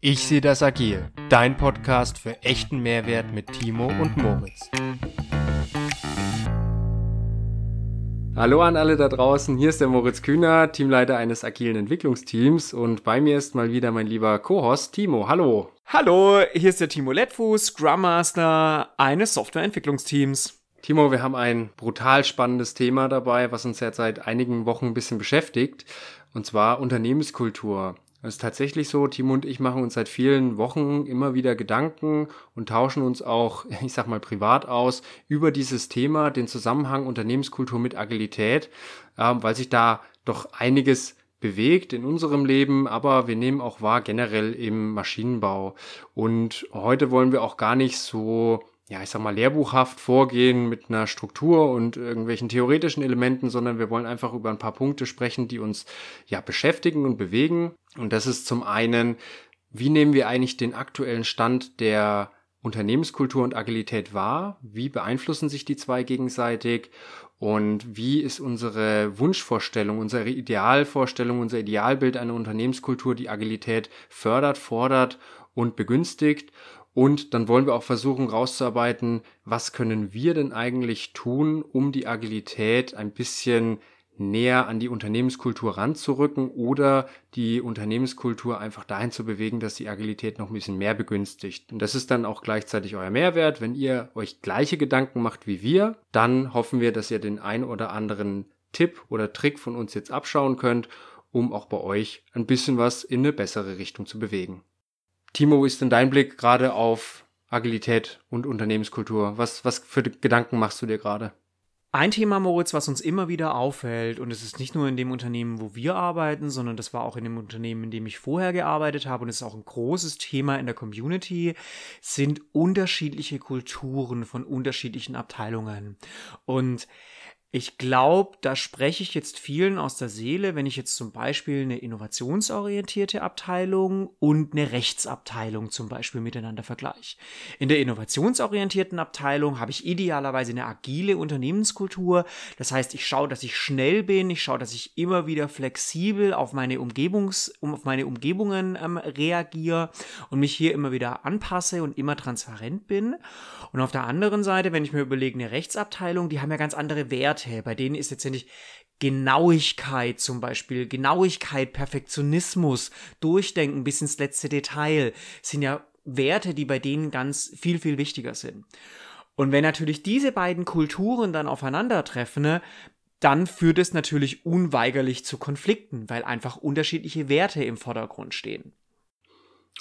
Ich sehe das agil. Dein Podcast für echten Mehrwert mit Timo und Moritz. Hallo an alle da draußen. Hier ist der Moritz Kühner, Teamleiter eines agilen Entwicklungsteams und bei mir ist mal wieder mein lieber Co-Host Timo. Hallo. Hallo, hier ist der Timo Lettfuß, Scrum Master eines Softwareentwicklungsteams. Timo, wir haben ein brutal spannendes Thema dabei, was uns jetzt seit einigen Wochen ein bisschen beschäftigt, und zwar Unternehmenskultur. Es ist tatsächlich so, Timo und ich machen uns seit vielen Wochen immer wieder Gedanken und tauschen uns auch, ich sag mal, privat aus über dieses Thema, den Zusammenhang Unternehmenskultur mit Agilität, äh, weil sich da doch einiges bewegt in unserem Leben, aber wir nehmen auch wahr generell im Maschinenbau. Und heute wollen wir auch gar nicht so ja, ich sag mal, lehrbuchhaft vorgehen mit einer Struktur und irgendwelchen theoretischen Elementen, sondern wir wollen einfach über ein paar Punkte sprechen, die uns ja beschäftigen und bewegen. Und das ist zum einen, wie nehmen wir eigentlich den aktuellen Stand der Unternehmenskultur und Agilität wahr? Wie beeinflussen sich die zwei gegenseitig? Und wie ist unsere Wunschvorstellung, unsere Idealvorstellung, unser Idealbild einer Unternehmenskultur, die Agilität fördert, fordert und begünstigt? Und dann wollen wir auch versuchen rauszuarbeiten, was können wir denn eigentlich tun, um die Agilität ein bisschen näher an die Unternehmenskultur ranzurücken oder die Unternehmenskultur einfach dahin zu bewegen, dass die Agilität noch ein bisschen mehr begünstigt. Und das ist dann auch gleichzeitig euer Mehrwert. Wenn ihr euch gleiche Gedanken macht wie wir, dann hoffen wir, dass ihr den ein oder anderen Tipp oder Trick von uns jetzt abschauen könnt, um auch bei euch ein bisschen was in eine bessere Richtung zu bewegen. Timo, wie ist denn dein Blick gerade auf Agilität und Unternehmenskultur? Was, was für Gedanken machst du dir gerade? Ein Thema, Moritz, was uns immer wieder auffällt, und es ist nicht nur in dem Unternehmen, wo wir arbeiten, sondern das war auch in dem Unternehmen, in dem ich vorher gearbeitet habe, und es ist auch ein großes Thema in der Community, sind unterschiedliche Kulturen von unterschiedlichen Abteilungen. Und ich glaube, da spreche ich jetzt vielen aus der Seele, wenn ich jetzt zum Beispiel eine innovationsorientierte Abteilung und eine Rechtsabteilung zum Beispiel miteinander vergleiche. In der innovationsorientierten Abteilung habe ich idealerweise eine agile Unternehmenskultur. Das heißt, ich schaue, dass ich schnell bin, ich schaue, dass ich immer wieder flexibel auf meine Umgebungs, um, auf meine Umgebungen ähm, reagiere und mich hier immer wieder anpasse und immer transparent bin. Und auf der anderen Seite, wenn ich mir überlege, eine Rechtsabteilung, die haben ja ganz andere Werte Werte. Bei denen ist letztendlich Genauigkeit zum Beispiel, Genauigkeit, Perfektionismus, Durchdenken bis ins letzte Detail sind ja Werte, die bei denen ganz viel, viel wichtiger sind. Und wenn natürlich diese beiden Kulturen dann aufeinandertreffen, ne, dann führt es natürlich unweigerlich zu Konflikten, weil einfach unterschiedliche Werte im Vordergrund stehen.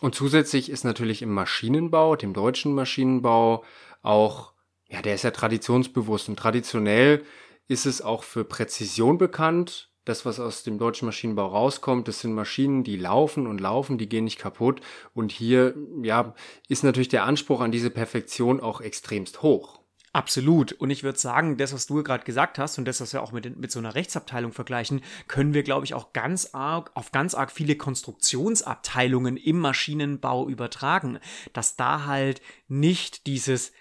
Und zusätzlich ist natürlich im Maschinenbau, dem deutschen Maschinenbau, auch, ja, der ist ja traditionsbewusst und traditionell ist es auch für Präzision bekannt. Das, was aus dem deutschen Maschinenbau rauskommt, das sind Maschinen, die laufen und laufen, die gehen nicht kaputt. Und hier, ja, ist natürlich der Anspruch an diese Perfektion auch extremst hoch. Absolut. Und ich würde sagen, das, was du gerade gesagt hast und das, was wir auch mit, mit so einer Rechtsabteilung vergleichen, können wir, glaube ich, auch ganz arg auf ganz arg viele Konstruktionsabteilungen im Maschinenbau übertragen, dass da halt nicht dieses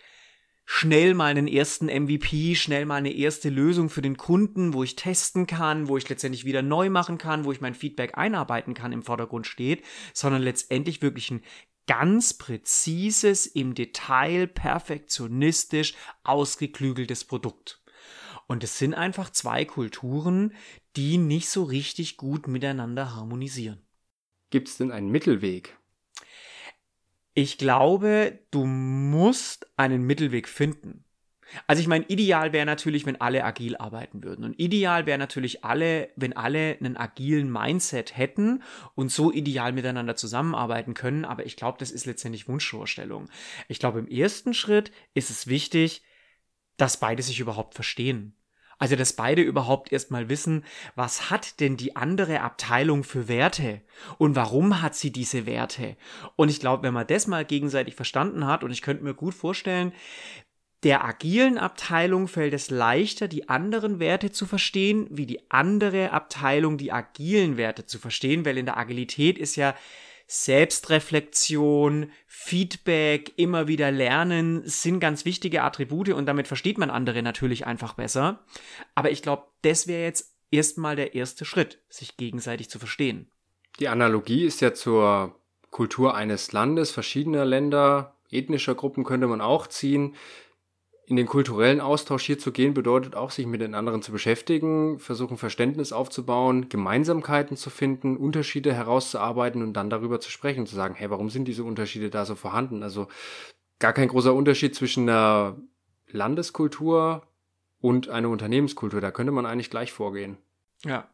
schnell mal einen ersten MVP, schnell mal eine erste Lösung für den Kunden, wo ich testen kann, wo ich letztendlich wieder neu machen kann, wo ich mein Feedback einarbeiten kann, im Vordergrund steht, sondern letztendlich wirklich ein ganz präzises, im Detail perfektionistisch ausgeklügeltes Produkt. Und es sind einfach zwei Kulturen, die nicht so richtig gut miteinander harmonisieren. Gibt es denn einen Mittelweg? Ich glaube, du musst einen Mittelweg finden. Also ich meine, ideal wäre natürlich, wenn alle agil arbeiten würden. Und ideal wäre natürlich alle, wenn alle einen agilen Mindset hätten und so ideal miteinander zusammenarbeiten können. Aber ich glaube, das ist letztendlich Wunschvorstellung. Ich glaube, im ersten Schritt ist es wichtig, dass beide sich überhaupt verstehen. Also, dass beide überhaupt erstmal wissen, was hat denn die andere Abteilung für Werte und warum hat sie diese Werte? Und ich glaube, wenn man das mal gegenseitig verstanden hat, und ich könnte mir gut vorstellen, der agilen Abteilung fällt es leichter, die anderen Werte zu verstehen, wie die andere Abteilung die agilen Werte zu verstehen, weil in der Agilität ist ja Selbstreflexion, Feedback, immer wieder lernen sind ganz wichtige Attribute und damit versteht man andere natürlich einfach besser. Aber ich glaube, das wäre jetzt erstmal der erste Schritt, sich gegenseitig zu verstehen. Die Analogie ist ja zur Kultur eines Landes, verschiedener Länder, ethnischer Gruppen könnte man auch ziehen. In den kulturellen Austausch hier zu gehen, bedeutet auch, sich mit den anderen zu beschäftigen, versuchen Verständnis aufzubauen, Gemeinsamkeiten zu finden, Unterschiede herauszuarbeiten und dann darüber zu sprechen, zu sagen, hey, warum sind diese Unterschiede da so vorhanden? Also gar kein großer Unterschied zwischen einer Landeskultur und einer Unternehmenskultur. Da könnte man eigentlich gleich vorgehen. Ja.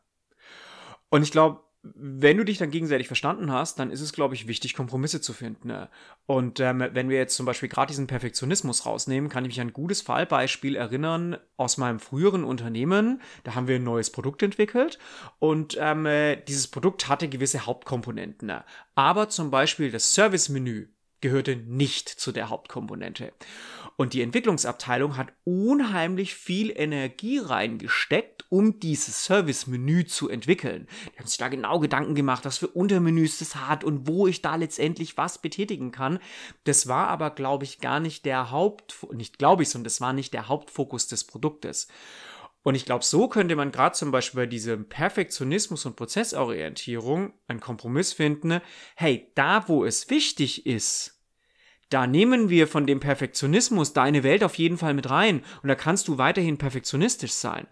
Und ich glaube, wenn du dich dann gegenseitig verstanden hast, dann ist es, glaube ich, wichtig, Kompromisse zu finden. Ne? Und ähm, wenn wir jetzt zum Beispiel gerade diesen Perfektionismus rausnehmen, kann ich mich an ein gutes Fallbeispiel erinnern aus meinem früheren Unternehmen. Da haben wir ein neues Produkt entwickelt und ähm, äh, dieses Produkt hatte gewisse Hauptkomponenten. Ne? Aber zum Beispiel das Service-Menü gehörte nicht zu der Hauptkomponente. Und die Entwicklungsabteilung hat unheimlich viel Energie reingesteckt, um dieses Service-Menü zu entwickeln. Die haben sich da genau Gedanken gemacht, was für Untermenüs das hat und wo ich da letztendlich was betätigen kann. Das war aber, glaube ich, gar nicht der Haupt, nicht glaube ich, sondern das war nicht der Hauptfokus des Produktes. Und ich glaube, so könnte man gerade zum Beispiel bei diesem Perfektionismus und Prozessorientierung einen Kompromiss finden. Hey, da wo es wichtig ist, da nehmen wir von dem Perfektionismus deine Welt auf jeden Fall mit rein und da kannst du weiterhin perfektionistisch sein.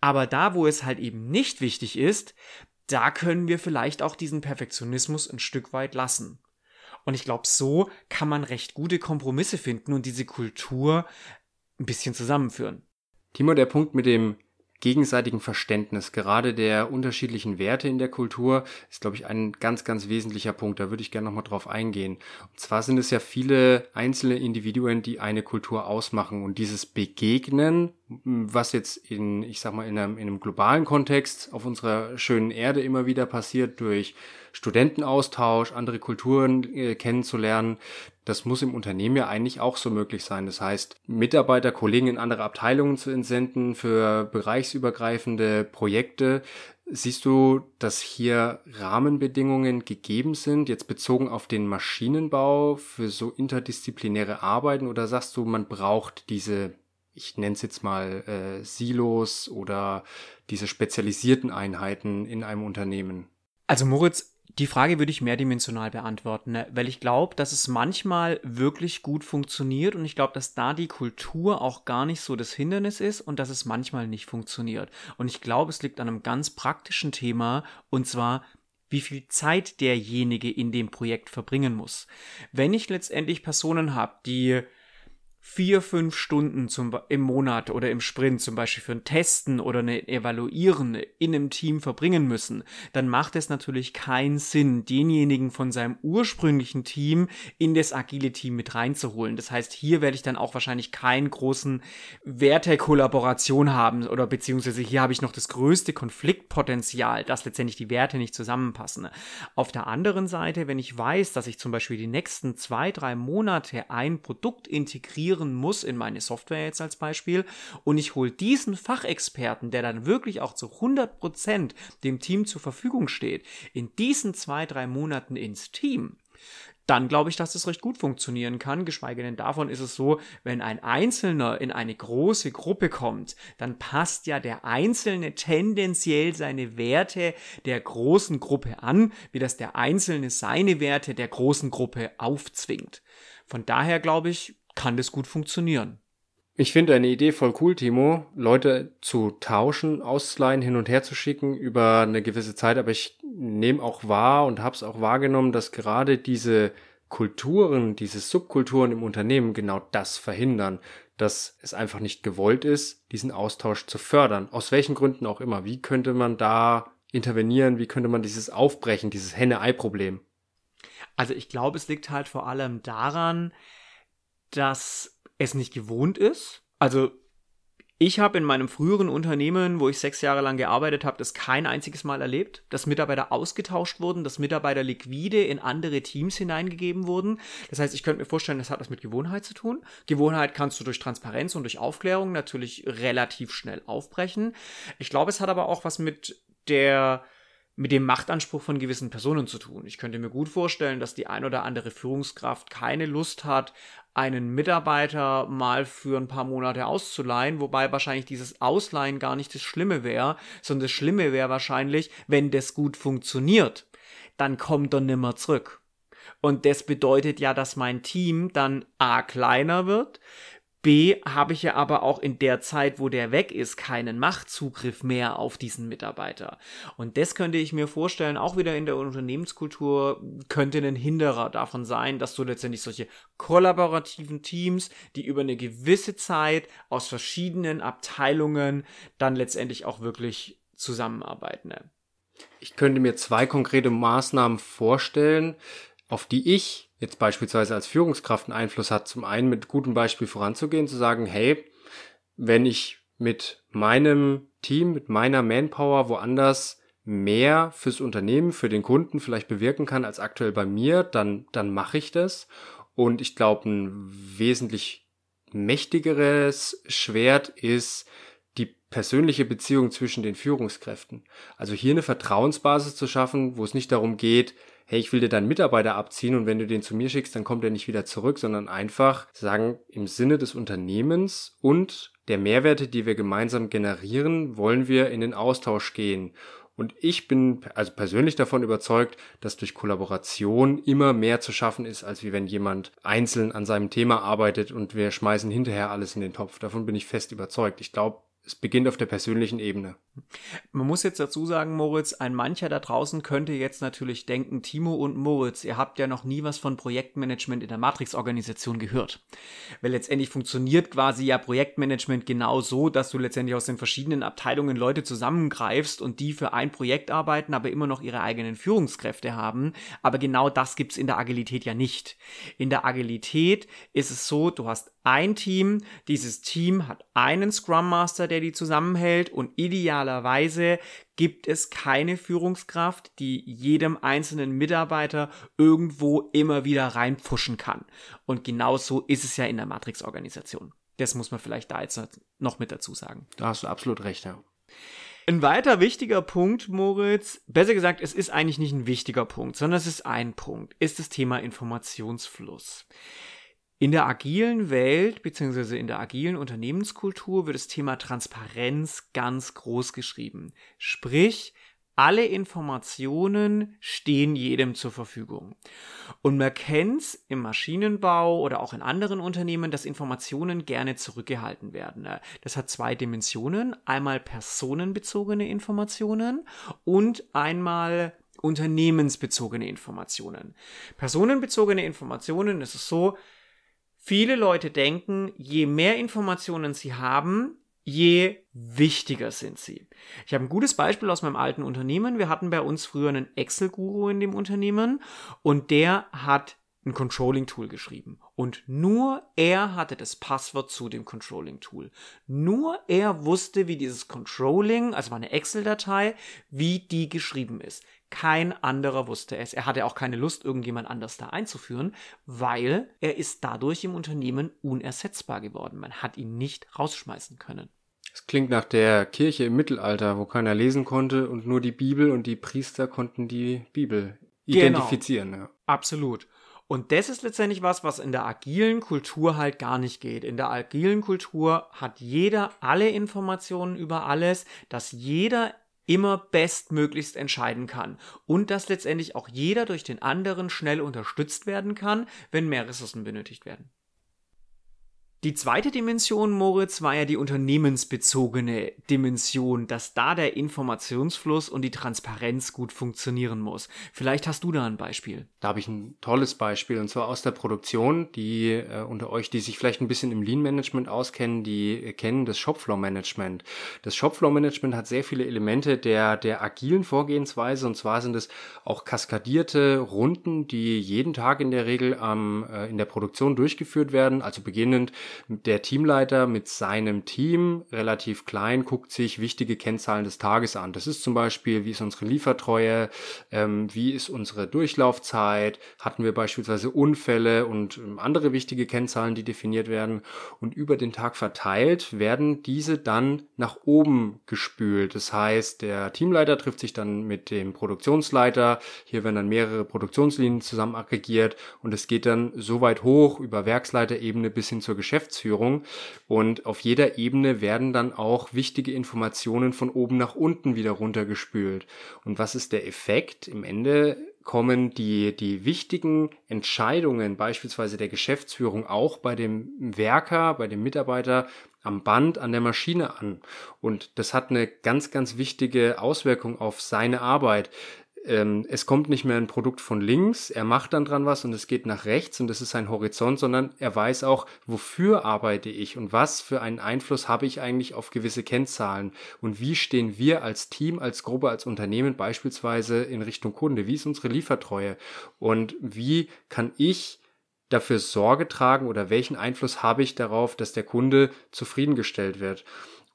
Aber da, wo es halt eben nicht wichtig ist, da können wir vielleicht auch diesen Perfektionismus ein Stück weit lassen. Und ich glaube, so kann man recht gute Kompromisse finden und diese Kultur ein bisschen zusammenführen. Timo, der Punkt mit dem gegenseitigen Verständnis, gerade der unterschiedlichen Werte in der Kultur, ist, glaube ich, ein ganz, ganz wesentlicher Punkt. Da würde ich gerne nochmal drauf eingehen. Und zwar sind es ja viele einzelne Individuen, die eine Kultur ausmachen. Und dieses Begegnen, was jetzt in, ich sag mal, in einem, in einem globalen Kontext auf unserer schönen Erde immer wieder passiert, durch Studentenaustausch, andere Kulturen äh, kennenzulernen, das muss im Unternehmen ja eigentlich auch so möglich sein. Das heißt, Mitarbeiter, Kollegen in andere Abteilungen zu entsenden für bereichsübergreifende Projekte. Siehst du, dass hier Rahmenbedingungen gegeben sind, jetzt bezogen auf den Maschinenbau für so interdisziplinäre Arbeiten oder sagst du, man braucht diese, ich nenne es jetzt mal äh, Silos oder diese spezialisierten Einheiten in einem Unternehmen? Also Moritz, die Frage würde ich mehrdimensional beantworten, ne? weil ich glaube, dass es manchmal wirklich gut funktioniert und ich glaube, dass da die Kultur auch gar nicht so das Hindernis ist und dass es manchmal nicht funktioniert. Und ich glaube, es liegt an einem ganz praktischen Thema und zwar, wie viel Zeit derjenige in dem Projekt verbringen muss. Wenn ich letztendlich Personen habe, die vier, fünf Stunden zum, im Monat oder im Sprint zum Beispiel für ein Testen oder eine Evaluieren in einem Team verbringen müssen, dann macht es natürlich keinen Sinn, denjenigen von seinem ursprünglichen Team in das agile Team mit reinzuholen. Das heißt, hier werde ich dann auch wahrscheinlich keinen großen Wert der Kollaboration haben oder beziehungsweise hier habe ich noch das größte Konfliktpotenzial, dass letztendlich die Werte nicht zusammenpassen. Auf der anderen Seite, wenn ich weiß, dass ich zum Beispiel die nächsten zwei, drei Monate ein Produkt integriere, integrieren muss in meine Software jetzt als Beispiel und ich hole diesen Fachexperten, der dann wirklich auch zu 100% dem Team zur Verfügung steht, in diesen zwei, drei Monaten ins Team, dann glaube ich, dass das recht gut funktionieren kann. Geschweige denn davon ist es so, wenn ein Einzelner in eine große Gruppe kommt, dann passt ja der Einzelne tendenziell seine Werte der großen Gruppe an, wie das der Einzelne seine Werte der großen Gruppe aufzwingt. Von daher glaube ich, kann das gut funktionieren. Ich finde eine Idee voll cool, Timo, Leute zu tauschen, auszuleihen, hin und her zu schicken über eine gewisse Zeit. Aber ich nehme auch wahr und habe es auch wahrgenommen, dass gerade diese Kulturen, diese Subkulturen im Unternehmen genau das verhindern, dass es einfach nicht gewollt ist, diesen Austausch zu fördern. Aus welchen Gründen auch immer. Wie könnte man da intervenieren? Wie könnte man dieses aufbrechen, dieses Henne-Ei-Problem? Also ich glaube, es liegt halt vor allem daran, dass es nicht gewohnt ist. Also ich habe in meinem früheren Unternehmen, wo ich sechs Jahre lang gearbeitet habe, das kein einziges Mal erlebt, dass Mitarbeiter ausgetauscht wurden, dass Mitarbeiter liquide in andere Teams hineingegeben wurden. Das heißt, ich könnte mir vorstellen, das hat was mit Gewohnheit zu tun. Gewohnheit kannst du durch Transparenz und durch Aufklärung natürlich relativ schnell aufbrechen. Ich glaube, es hat aber auch was mit der mit dem Machtanspruch von gewissen Personen zu tun. Ich könnte mir gut vorstellen, dass die ein oder andere Führungskraft keine Lust hat, einen Mitarbeiter mal für ein paar Monate auszuleihen, wobei wahrscheinlich dieses Ausleihen gar nicht das Schlimme wäre, sondern das Schlimme wäre wahrscheinlich, wenn das gut funktioniert. dann kommt er nimmer zurück. Und das bedeutet ja, dass mein Team dann A kleiner wird, B habe ich ja aber auch in der Zeit, wo der weg ist, keinen Machtzugriff mehr auf diesen Mitarbeiter. Und das könnte ich mir vorstellen, auch wieder in der Unternehmenskultur könnte ein Hinderer davon sein, dass du letztendlich solche kollaborativen Teams, die über eine gewisse Zeit aus verschiedenen Abteilungen dann letztendlich auch wirklich zusammenarbeiten. Ne? Ich könnte mir zwei konkrete Maßnahmen vorstellen, auf die ich jetzt beispielsweise als Führungskraft einen Einfluss hat, zum einen mit gutem Beispiel voranzugehen, zu sagen, hey, wenn ich mit meinem Team, mit meiner Manpower woanders mehr fürs Unternehmen, für den Kunden vielleicht bewirken kann als aktuell bei mir, dann, dann mache ich das. Und ich glaube, ein wesentlich mächtigeres Schwert ist die persönliche Beziehung zwischen den Führungskräften. Also hier eine Vertrauensbasis zu schaffen, wo es nicht darum geht, hey, ich will dir deinen Mitarbeiter abziehen und wenn du den zu mir schickst, dann kommt er nicht wieder zurück, sondern einfach sagen, im Sinne des Unternehmens und der Mehrwerte, die wir gemeinsam generieren, wollen wir in den Austausch gehen. Und ich bin also persönlich davon überzeugt, dass durch Kollaboration immer mehr zu schaffen ist, als wie wenn jemand einzeln an seinem Thema arbeitet und wir schmeißen hinterher alles in den Topf. Davon bin ich fest überzeugt. Ich glaube, es beginnt auf der persönlichen Ebene. Man muss jetzt dazu sagen, Moritz, ein mancher da draußen könnte jetzt natürlich denken, Timo und Moritz, ihr habt ja noch nie was von Projektmanagement in der Matrix-Organisation gehört. Weil letztendlich funktioniert quasi ja Projektmanagement genau so, dass du letztendlich aus den verschiedenen Abteilungen Leute zusammengreifst und die für ein Projekt arbeiten, aber immer noch ihre eigenen Führungskräfte haben. Aber genau das gibt's in der Agilität ja nicht. In der Agilität ist es so, du hast ein Team, dieses Team hat einen Scrum Master, der die zusammenhält und idealerweise gibt es keine Führungskraft, die jedem einzelnen Mitarbeiter irgendwo immer wieder reinpfuschen kann. Und genau so ist es ja in der Matrix-Organisation. Das muss man vielleicht da jetzt noch mit dazu sagen. Da hast du absolut recht, ja. Ein weiter wichtiger Punkt, Moritz, besser gesagt, es ist eigentlich nicht ein wichtiger Punkt, sondern es ist ein Punkt, ist das Thema Informationsfluss. In der agilen Welt beziehungsweise in der agilen Unternehmenskultur wird das Thema Transparenz ganz groß geschrieben. Sprich, alle Informationen stehen jedem zur Verfügung. Und man kennt's im Maschinenbau oder auch in anderen Unternehmen, dass Informationen gerne zurückgehalten werden. Das hat zwei Dimensionen. Einmal personenbezogene Informationen und einmal unternehmensbezogene Informationen. Personenbezogene Informationen ist es so, Viele Leute denken, je mehr Informationen sie haben, je wichtiger sind sie. Ich habe ein gutes Beispiel aus meinem alten Unternehmen. Wir hatten bei uns früher einen Excel-Guru in dem Unternehmen und der hat ein Controlling-Tool geschrieben. Und nur er hatte das Passwort zu dem Controlling-Tool. Nur er wusste, wie dieses Controlling, also eine Excel-Datei, wie die geschrieben ist. Kein anderer wusste es. Er hatte auch keine Lust, irgendjemand anders da einzuführen, weil er ist dadurch im Unternehmen unersetzbar geworden. Man hat ihn nicht rausschmeißen können. Es klingt nach der Kirche im Mittelalter, wo keiner lesen konnte und nur die Bibel und die Priester konnten die Bibel genau. identifizieren. Genau. Ja. Absolut. Und das ist letztendlich was, was in der agilen Kultur halt gar nicht geht. In der agilen Kultur hat jeder alle Informationen über alles, dass jeder immer bestmöglichst entscheiden kann und dass letztendlich auch jeder durch den anderen schnell unterstützt werden kann, wenn mehr Ressourcen benötigt werden. Die zweite Dimension, Moritz, war ja die unternehmensbezogene Dimension, dass da der Informationsfluss und die Transparenz gut funktionieren muss. Vielleicht hast du da ein Beispiel. Da habe ich ein tolles Beispiel und zwar aus der Produktion, die äh, unter euch, die sich vielleicht ein bisschen im Lean Management auskennen, die kennen das Shopfloor Management. Das Shopfloor Management hat sehr viele Elemente der der agilen Vorgehensweise und zwar sind es auch kaskadierte Runden, die jeden Tag in der Regel ähm, äh, in der Produktion durchgeführt werden, also beginnend der Teamleiter mit seinem Team, relativ klein, guckt sich wichtige Kennzahlen des Tages an. Das ist zum Beispiel, wie ist unsere Liefertreue, ähm, wie ist unsere Durchlaufzeit, hatten wir beispielsweise Unfälle und ähm, andere wichtige Kennzahlen, die definiert werden. Und über den Tag verteilt werden diese dann nach oben gespült. Das heißt, der Teamleiter trifft sich dann mit dem Produktionsleiter. Hier werden dann mehrere Produktionslinien zusammen aggregiert und es geht dann so weit hoch über Werksleiterebene bis hin zur Geschäftsführung Geschäftsführung und auf jeder Ebene werden dann auch wichtige Informationen von oben nach unten wieder runtergespült. Und was ist der Effekt? Im Ende kommen die, die wichtigen Entscheidungen beispielsweise der Geschäftsführung auch bei dem Werker, bei dem Mitarbeiter am Band, an der Maschine an. Und das hat eine ganz, ganz wichtige Auswirkung auf seine Arbeit ähm, es kommt nicht mehr ein Produkt von links, er macht dann dran was und es geht nach rechts und das ist sein Horizont, sondern er weiß auch, wofür arbeite ich und was für einen Einfluss habe ich eigentlich auf gewisse Kennzahlen und wie stehen wir als Team, als Gruppe, als Unternehmen beispielsweise in Richtung Kunde, wie ist unsere Liefertreue und wie kann ich dafür Sorge tragen oder welchen Einfluss habe ich darauf, dass der Kunde zufriedengestellt wird.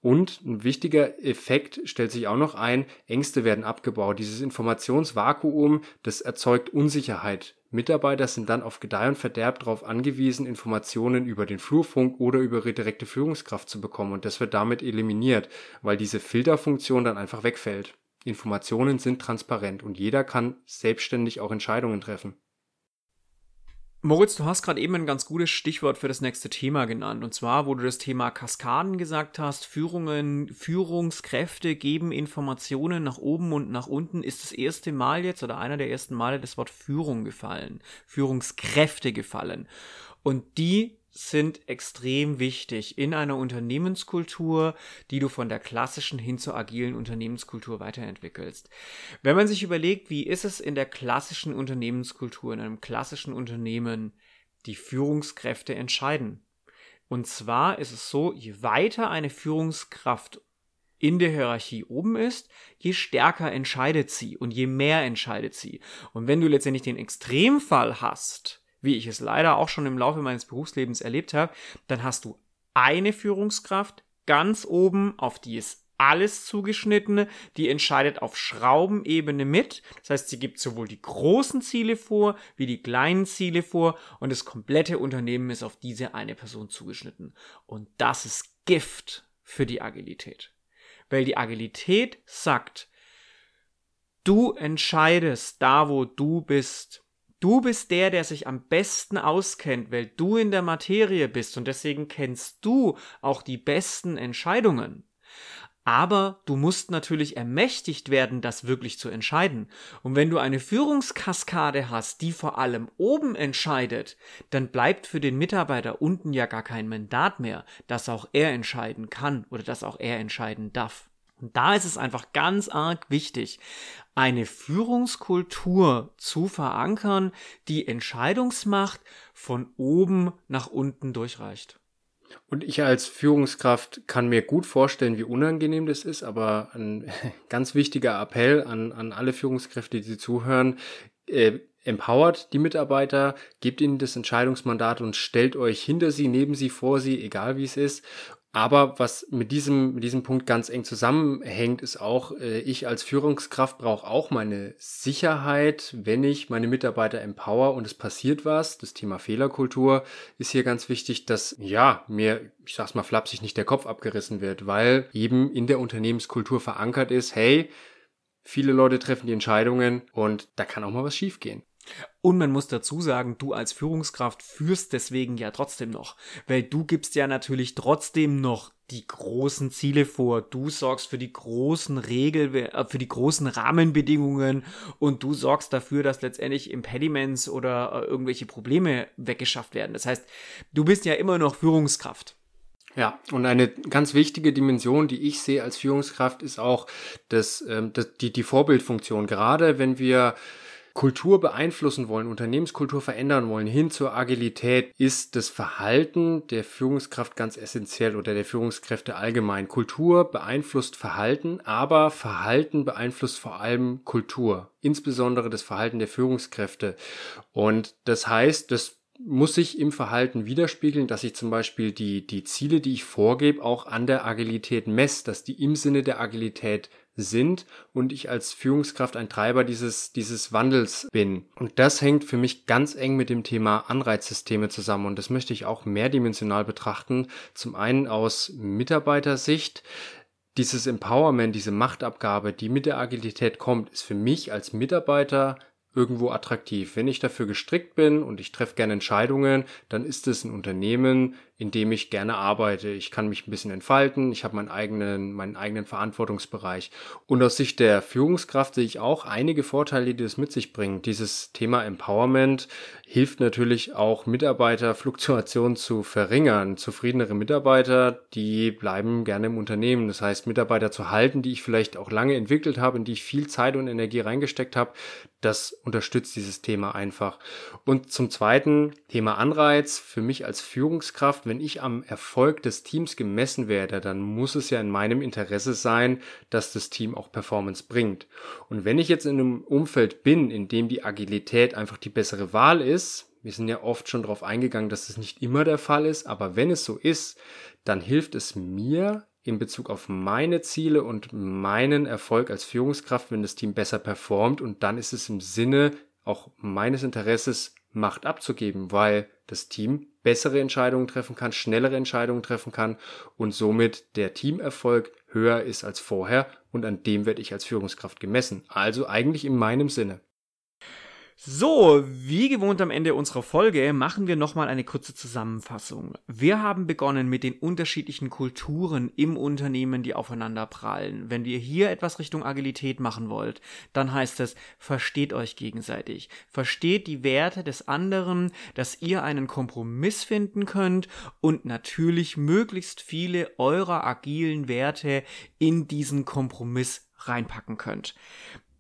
Und ein wichtiger Effekt stellt sich auch noch ein, Ängste werden abgebaut. Dieses Informationsvakuum, das erzeugt Unsicherheit. Mitarbeiter sind dann auf Gedeih und Verderb darauf angewiesen, Informationen über den Flurfunk oder über ihre direkte Führungskraft zu bekommen. Und das wird damit eliminiert, weil diese Filterfunktion dann einfach wegfällt. Informationen sind transparent und jeder kann selbstständig auch Entscheidungen treffen. Moritz, du hast gerade eben ein ganz gutes Stichwort für das nächste Thema genannt. Und zwar, wo du das Thema Kaskaden gesagt hast, Führungen, Führungskräfte geben Informationen nach oben und nach unten, ist das erste Mal jetzt oder einer der ersten Male das Wort Führung gefallen, Führungskräfte gefallen. Und die sind extrem wichtig in einer Unternehmenskultur, die du von der klassischen hin zur agilen Unternehmenskultur weiterentwickelst. Wenn man sich überlegt, wie ist es in der klassischen Unternehmenskultur, in einem klassischen Unternehmen, die Führungskräfte entscheiden. Und zwar ist es so, je weiter eine Führungskraft in der Hierarchie oben ist, je stärker entscheidet sie und je mehr entscheidet sie. Und wenn du letztendlich den Extremfall hast, wie ich es leider auch schon im Laufe meines Berufslebens erlebt habe, dann hast du eine Führungskraft ganz oben, auf die ist alles zugeschnitten, die entscheidet auf Schraubenebene mit. Das heißt, sie gibt sowohl die großen Ziele vor, wie die kleinen Ziele vor und das komplette Unternehmen ist auf diese eine Person zugeschnitten. Und das ist Gift für die Agilität. Weil die Agilität sagt, du entscheidest da, wo du bist. Du bist der, der sich am besten auskennt, weil du in der Materie bist und deswegen kennst du auch die besten Entscheidungen. Aber du musst natürlich ermächtigt werden, das wirklich zu entscheiden. Und wenn du eine Führungskaskade hast, die vor allem oben entscheidet, dann bleibt für den Mitarbeiter unten ja gar kein Mandat mehr, dass auch er entscheiden kann oder dass auch er entscheiden darf. Und da ist es einfach ganz arg wichtig, eine Führungskultur zu verankern, die Entscheidungsmacht von oben nach unten durchreicht. Und ich als Führungskraft kann mir gut vorstellen, wie unangenehm das ist, aber ein ganz wichtiger Appell an, an alle Führungskräfte, die zuhören, äh, empowert die Mitarbeiter, gebt ihnen das Entscheidungsmandat und stellt euch hinter sie, neben sie, vor sie, egal wie es ist aber was mit diesem, mit diesem Punkt ganz eng zusammenhängt, ist auch, äh, ich als Führungskraft brauche auch meine Sicherheit, wenn ich meine Mitarbeiter empower und es passiert was. Das Thema Fehlerkultur ist hier ganz wichtig, dass, ja, mir, ich sag's mal flapsig, nicht der Kopf abgerissen wird, weil eben in der Unternehmenskultur verankert ist, hey, viele Leute treffen die Entscheidungen und da kann auch mal was schiefgehen. Und man muss dazu sagen, du als Führungskraft führst deswegen ja trotzdem noch, weil du gibst ja natürlich trotzdem noch die großen Ziele vor. Du sorgst für die großen Regel, äh, für die großen Rahmenbedingungen und du sorgst dafür, dass letztendlich Impediments oder äh, irgendwelche Probleme weggeschafft werden. Das heißt, du bist ja immer noch Führungskraft. Ja, und eine ganz wichtige Dimension, die ich sehe als Führungskraft, ist auch das, ähm, das, die, die Vorbildfunktion. Gerade wenn wir Kultur beeinflussen wollen, Unternehmenskultur verändern wollen, hin zur Agilität, ist das Verhalten der Führungskraft ganz essentiell oder der Führungskräfte allgemein. Kultur beeinflusst Verhalten, aber Verhalten beeinflusst vor allem Kultur, insbesondere das Verhalten der Führungskräfte. Und das heißt, das muss sich im Verhalten widerspiegeln, dass ich zum Beispiel die, die Ziele, die ich vorgebe, auch an der Agilität messe, dass die im Sinne der Agilität sind und ich als Führungskraft ein Treiber dieses, dieses Wandels bin. Und das hängt für mich ganz eng mit dem Thema Anreizsysteme zusammen und das möchte ich auch mehrdimensional betrachten. Zum einen aus Mitarbeitersicht. Dieses Empowerment, diese Machtabgabe, die mit der Agilität kommt, ist für mich als Mitarbeiter irgendwo attraktiv. Wenn ich dafür gestrickt bin und ich treffe gerne Entscheidungen, dann ist es ein Unternehmen, in dem ich gerne arbeite. Ich kann mich ein bisschen entfalten, ich habe meinen eigenen, meinen eigenen Verantwortungsbereich. Und aus Sicht der Führungskraft sehe ich auch einige Vorteile, die das mit sich bringt. Dieses Thema Empowerment hilft natürlich auch Mitarbeiterfluktuation zu verringern. Zufriedenere Mitarbeiter, die bleiben gerne im Unternehmen. Das heißt, Mitarbeiter zu halten, die ich vielleicht auch lange entwickelt habe, in die ich viel Zeit und Energie reingesteckt habe, das unterstützt dieses Thema einfach. Und zum zweiten Thema Anreiz. Für mich als Führungskraft, wenn ich am Erfolg des Teams gemessen werde, dann muss es ja in meinem Interesse sein, dass das Team auch Performance bringt. Und wenn ich jetzt in einem Umfeld bin, in dem die Agilität einfach die bessere Wahl ist, wir sind ja oft schon darauf eingegangen, dass es nicht immer der Fall ist, aber wenn es so ist, dann hilft es mir in Bezug auf meine Ziele und meinen Erfolg als Führungskraft, wenn das Team besser performt. Und dann ist es im Sinne auch meines Interesses, Macht abzugeben, weil das Team bessere Entscheidungen treffen kann, schnellere Entscheidungen treffen kann und somit der Teamerfolg höher ist als vorher und an dem werde ich als Führungskraft gemessen. Also eigentlich in meinem Sinne. So, wie gewohnt am Ende unserer Folge machen wir nochmal eine kurze Zusammenfassung. Wir haben begonnen mit den unterschiedlichen Kulturen im Unternehmen, die aufeinander prallen. Wenn ihr hier etwas Richtung Agilität machen wollt, dann heißt es, versteht euch gegenseitig. Versteht die Werte des anderen, dass ihr einen Kompromiss finden könnt und natürlich möglichst viele eurer agilen Werte in diesen Kompromiss reinpacken könnt.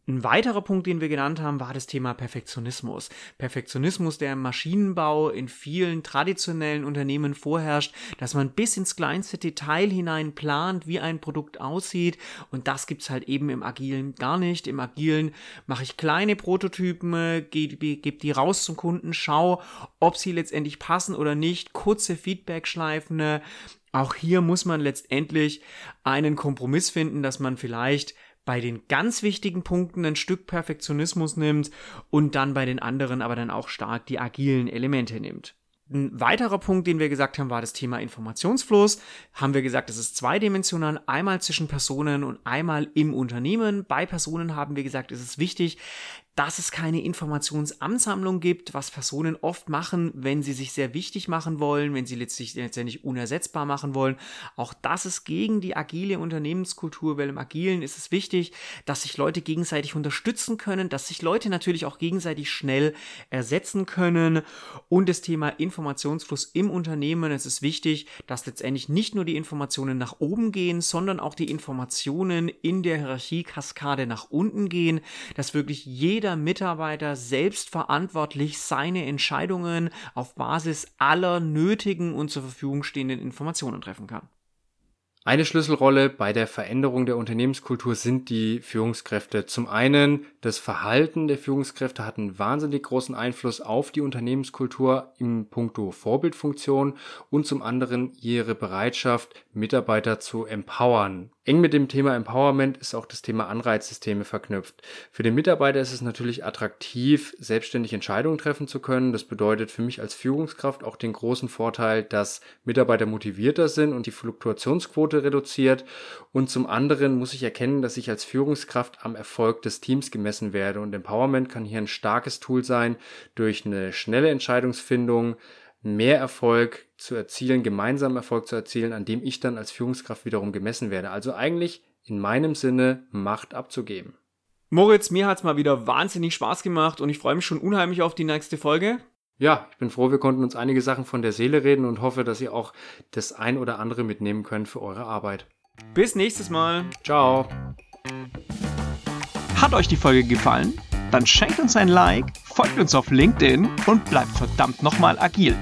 Ein weiterer Punkt, den wir genannt haben, war das Thema Perfektionismus. Perfektionismus, der im Maschinenbau in vielen traditionellen Unternehmen vorherrscht, dass man bis ins kleinste Detail hinein plant, wie ein Produkt aussieht. Und das gibt's halt eben im Agilen gar nicht. Im Agilen mache ich kleine Prototypen, gebe geb die raus zum Kunden, schau, ob sie letztendlich passen oder nicht, kurze Feedback-Schleifen. Auch hier muss man letztendlich einen Kompromiss finden, dass man vielleicht bei den ganz wichtigen Punkten ein Stück Perfektionismus nimmt und dann bei den anderen aber dann auch stark die agilen Elemente nimmt. Ein weiterer Punkt, den wir gesagt haben, war das Thema Informationsfluss. Haben wir gesagt, es ist zweidimensional, einmal zwischen Personen und einmal im Unternehmen. Bei Personen haben wir gesagt, es ist wichtig, dass es keine Informationsansammlung gibt, was Personen oft machen, wenn sie sich sehr wichtig machen wollen, wenn sie letztlich letztendlich unersetzbar machen wollen. Auch das ist gegen die agile Unternehmenskultur, weil im Agilen ist es wichtig, dass sich Leute gegenseitig unterstützen können, dass sich Leute natürlich auch gegenseitig schnell ersetzen können und das Thema Informationsfluss im Unternehmen. Es ist wichtig, dass letztendlich nicht nur die Informationen nach oben gehen, sondern auch die Informationen in der Hierarchiekaskade nach unten gehen, dass wirklich jeder jeder Mitarbeiter selbstverantwortlich seine Entscheidungen auf Basis aller nötigen und zur Verfügung stehenden Informationen treffen kann. Eine Schlüsselrolle bei der Veränderung der Unternehmenskultur sind die Führungskräfte. Zum einen, das Verhalten der Führungskräfte hat einen wahnsinnig großen Einfluss auf die Unternehmenskultur im Punkto Vorbildfunktion und zum anderen ihre Bereitschaft, Mitarbeiter zu empowern. Eng mit dem Thema Empowerment ist auch das Thema Anreizsysteme verknüpft. Für den Mitarbeiter ist es natürlich attraktiv, selbstständig Entscheidungen treffen zu können. Das bedeutet für mich als Führungskraft auch den großen Vorteil, dass Mitarbeiter motivierter sind und die Fluktuationsquote reduziert. Und zum anderen muss ich erkennen, dass ich als Führungskraft am Erfolg des Teams gemessen werde. Und Empowerment kann hier ein starkes Tool sein durch eine schnelle Entscheidungsfindung, mehr Erfolg zu erzielen, gemeinsamen Erfolg zu erzielen, an dem ich dann als Führungskraft wiederum gemessen werde. Also eigentlich in meinem Sinne Macht abzugeben. Moritz, mir hat's mal wieder wahnsinnig Spaß gemacht und ich freue mich schon unheimlich auf die nächste Folge. Ja, ich bin froh, wir konnten uns einige Sachen von der Seele reden und hoffe, dass ihr auch das ein oder andere mitnehmen könnt für eure Arbeit. Bis nächstes Mal. Ciao. Hat euch die Folge gefallen? Dann schenkt uns ein Like, folgt uns auf LinkedIn und bleibt verdammt nochmal agil.